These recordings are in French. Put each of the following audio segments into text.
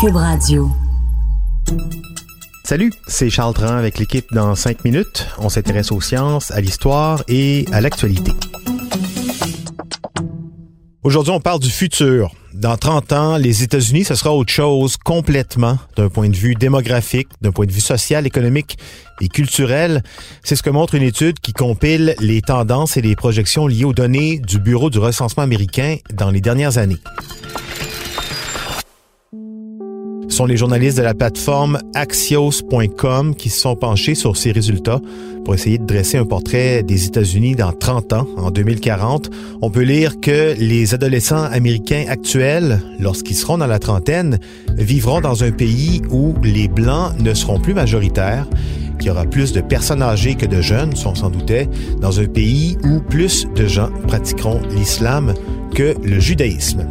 Cube Radio. Salut, c'est Charles Tran avec l'équipe dans 5 minutes. On s'intéresse aux sciences, à l'histoire et à l'actualité. Aujourd'hui, on parle du futur. Dans 30 ans, les États-Unis, ce sera autre chose complètement d'un point de vue démographique, d'un point de vue social, économique et culturel. C'est ce que montre une étude qui compile les tendances et les projections liées aux données du Bureau du recensement américain dans les dernières années. Sont les journalistes de la plateforme Axios.com qui se sont penchés sur ces résultats pour essayer de dresser un portrait des États-Unis dans 30 ans, en 2040. On peut lire que les adolescents américains actuels, lorsqu'ils seront dans la trentaine, vivront dans un pays où les Blancs ne seront plus majoritaires qu'il y aura plus de personnes âgées que de jeunes, si on s'en doutait, dans un pays où plus de gens pratiqueront l'islam que le judaïsme.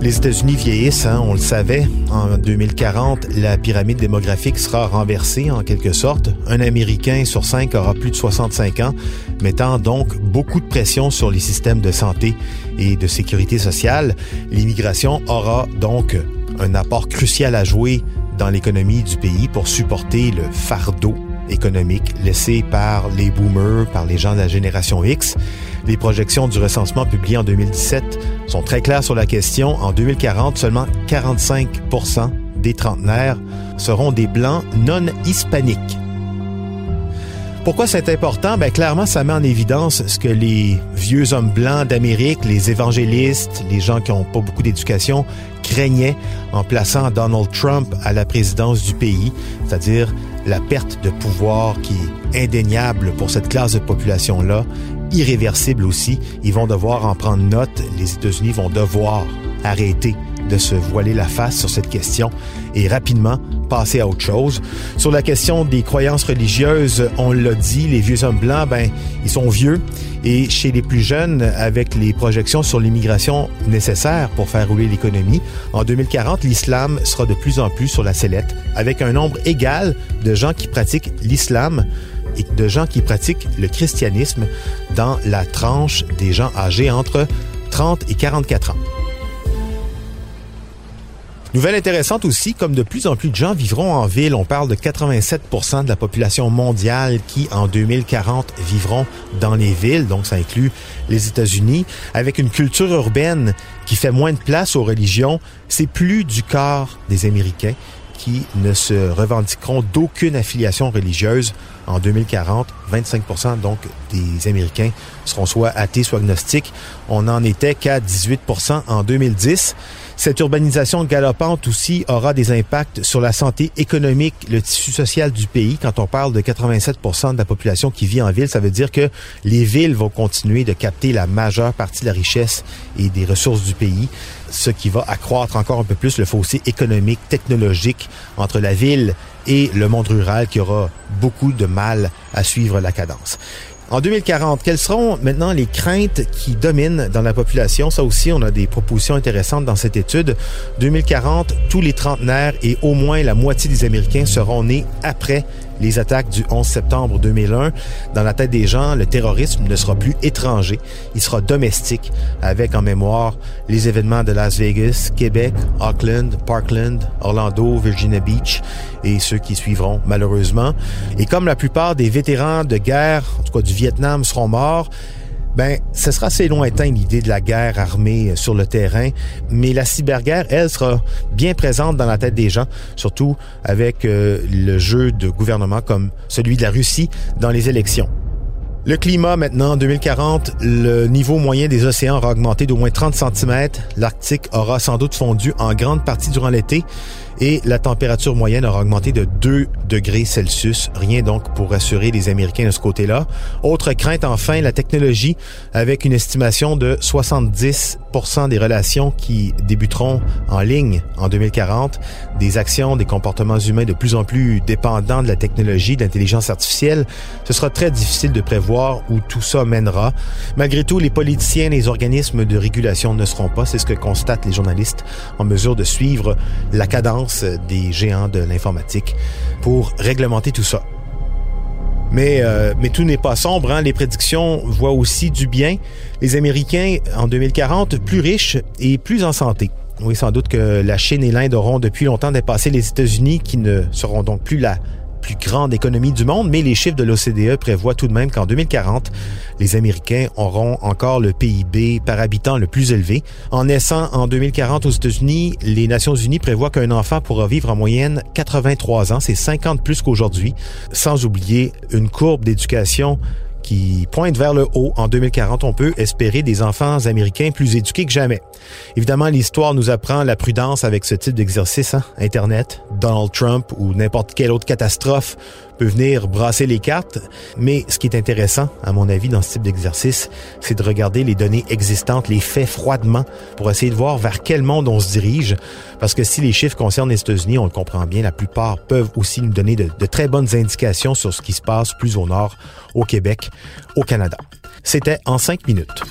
Les États-Unis vieillissent, hein, on le savait. En 2040, la pyramide démographique sera renversée en quelque sorte. Un Américain sur cinq aura plus de 65 ans, mettant donc beaucoup de pression sur les systèmes de santé et de sécurité sociale. L'immigration aura donc un apport crucial à jouer dans l'économie du pays pour supporter le fardeau économique laissé par les boomers, par les gens de la génération X. Les projections du recensement publié en 2017 sont très claires sur la question. En 2040, seulement 45 des trentenaires seront des blancs non hispaniques. Pourquoi c'est important? Ben, clairement, ça met en évidence ce que les vieux hommes blancs d'Amérique, les évangélistes, les gens qui n'ont pas beaucoup d'éducation, craignaient en plaçant Donald Trump à la présidence du pays, c'est-à-dire la perte de pouvoir qui est indéniable pour cette classe de population-là, irréversible aussi. Ils vont devoir en prendre note. Les États-Unis vont devoir arrêter de se voiler la face sur cette question et rapidement passer à autre chose. Sur la question des croyances religieuses, on l'a dit, les vieux hommes blancs, ben, ils sont vieux. Et chez les plus jeunes, avec les projections sur l'immigration nécessaires pour faire rouler l'économie, en 2040, l'islam sera de plus en plus sur la sellette, avec un nombre égal de gens qui pratiquent l'islam et de gens qui pratiquent le christianisme dans la tranche des gens âgés entre 30 et 44 ans. Nouvelle intéressante aussi, comme de plus en plus de gens vivront en ville, on parle de 87% de la population mondiale qui, en 2040, vivront dans les villes, donc ça inclut les États-Unis, avec une culture urbaine qui fait moins de place aux religions, c'est plus du corps des Américains qui ne se revendiqueront d'aucune affiliation religieuse en 2040. 25% donc des Américains seront soit athées, soit agnostiques. On n'en était qu'à 18% en 2010. Cette urbanisation galopante aussi aura des impacts sur la santé économique, le tissu social du pays. Quand on parle de 87% de la population qui vit en ville, ça veut dire que les villes vont continuer de capter la majeure partie de la richesse et des ressources du pays, ce qui va accroître encore un peu plus le fossé économique, technologique entre la ville et le monde rural qui aura beaucoup de mal à suivre la cadence. En 2040, quelles seront maintenant les craintes qui dominent dans la population? Ça aussi, on a des propositions intéressantes dans cette étude. 2040, tous les trentenaires et au moins la moitié des Américains seront nés après les attaques du 11 septembre 2001. Dans la tête des gens, le terrorisme ne sera plus étranger, il sera domestique, avec en mémoire les événements de Las Vegas, Québec, Auckland, Parkland, Orlando, Virginia Beach et ceux qui suivront malheureusement. Et comme la plupart des vétérans de guerre, en tout cas du Vietnam, seront morts, ben, ce sera assez lointain l'idée de la guerre armée sur le terrain, mais la cyberguerre, elle, sera bien présente dans la tête des gens, surtout avec euh, le jeu de gouvernement comme celui de la Russie dans les élections. Le climat maintenant, en 2040, le niveau moyen des océans aura augmenté d'au moins 30 cm. L'Arctique aura sans doute fondu en grande partie durant l'été et la température moyenne aura augmenté de 2 degrés Celsius. Rien donc pour rassurer les Américains de ce côté-là. Autre crainte enfin, la technologie avec une estimation de 70% des relations qui débuteront en ligne en 2040, des actions, des comportements humains de plus en plus dépendants de la technologie, de l'intelligence artificielle. Ce sera très difficile de prévoir où tout ça mènera. Malgré tout, les politiciens les organismes de régulation ne seront pas, c'est ce que constatent les journalistes, en mesure de suivre la cadence des géants de l'informatique pour réglementer tout ça. Mais, euh, mais tout n'est pas sombre. Hein. Les prédictions voient aussi du bien. Les Américains, en 2040, plus riches et plus en santé. Oui, sans doute que la Chine et l'Inde auront depuis longtemps dépassé les États-Unis, qui ne seront donc plus la plus grande économie du monde, mais les chiffres de l'OCDE prévoient tout de même qu'en 2040, les Américains auront encore le PIB par habitant le plus élevé. En naissant en 2040 aux États-Unis, les Nations Unies prévoient qu'un enfant pourra vivre en moyenne 83 ans, c'est 50 plus qu'aujourd'hui, sans oublier une courbe d'éducation qui pointe vers le haut. En 2040, on peut espérer des enfants américains plus éduqués que jamais. Évidemment, l'histoire nous apprend la prudence avec ce type d'exercice. Hein? Internet, Donald Trump ou n'importe quelle autre catastrophe peut venir brasser les cartes. Mais ce qui est intéressant, à mon avis, dans ce type d'exercice, c'est de regarder les données existantes, les faits froidement, pour essayer de voir vers quel monde on se dirige. Parce que si les chiffres concernent les États-Unis, on le comprend bien, la plupart peuvent aussi nous donner de, de très bonnes indications sur ce qui se passe plus au nord, au Québec, au Canada. C'était en cinq minutes.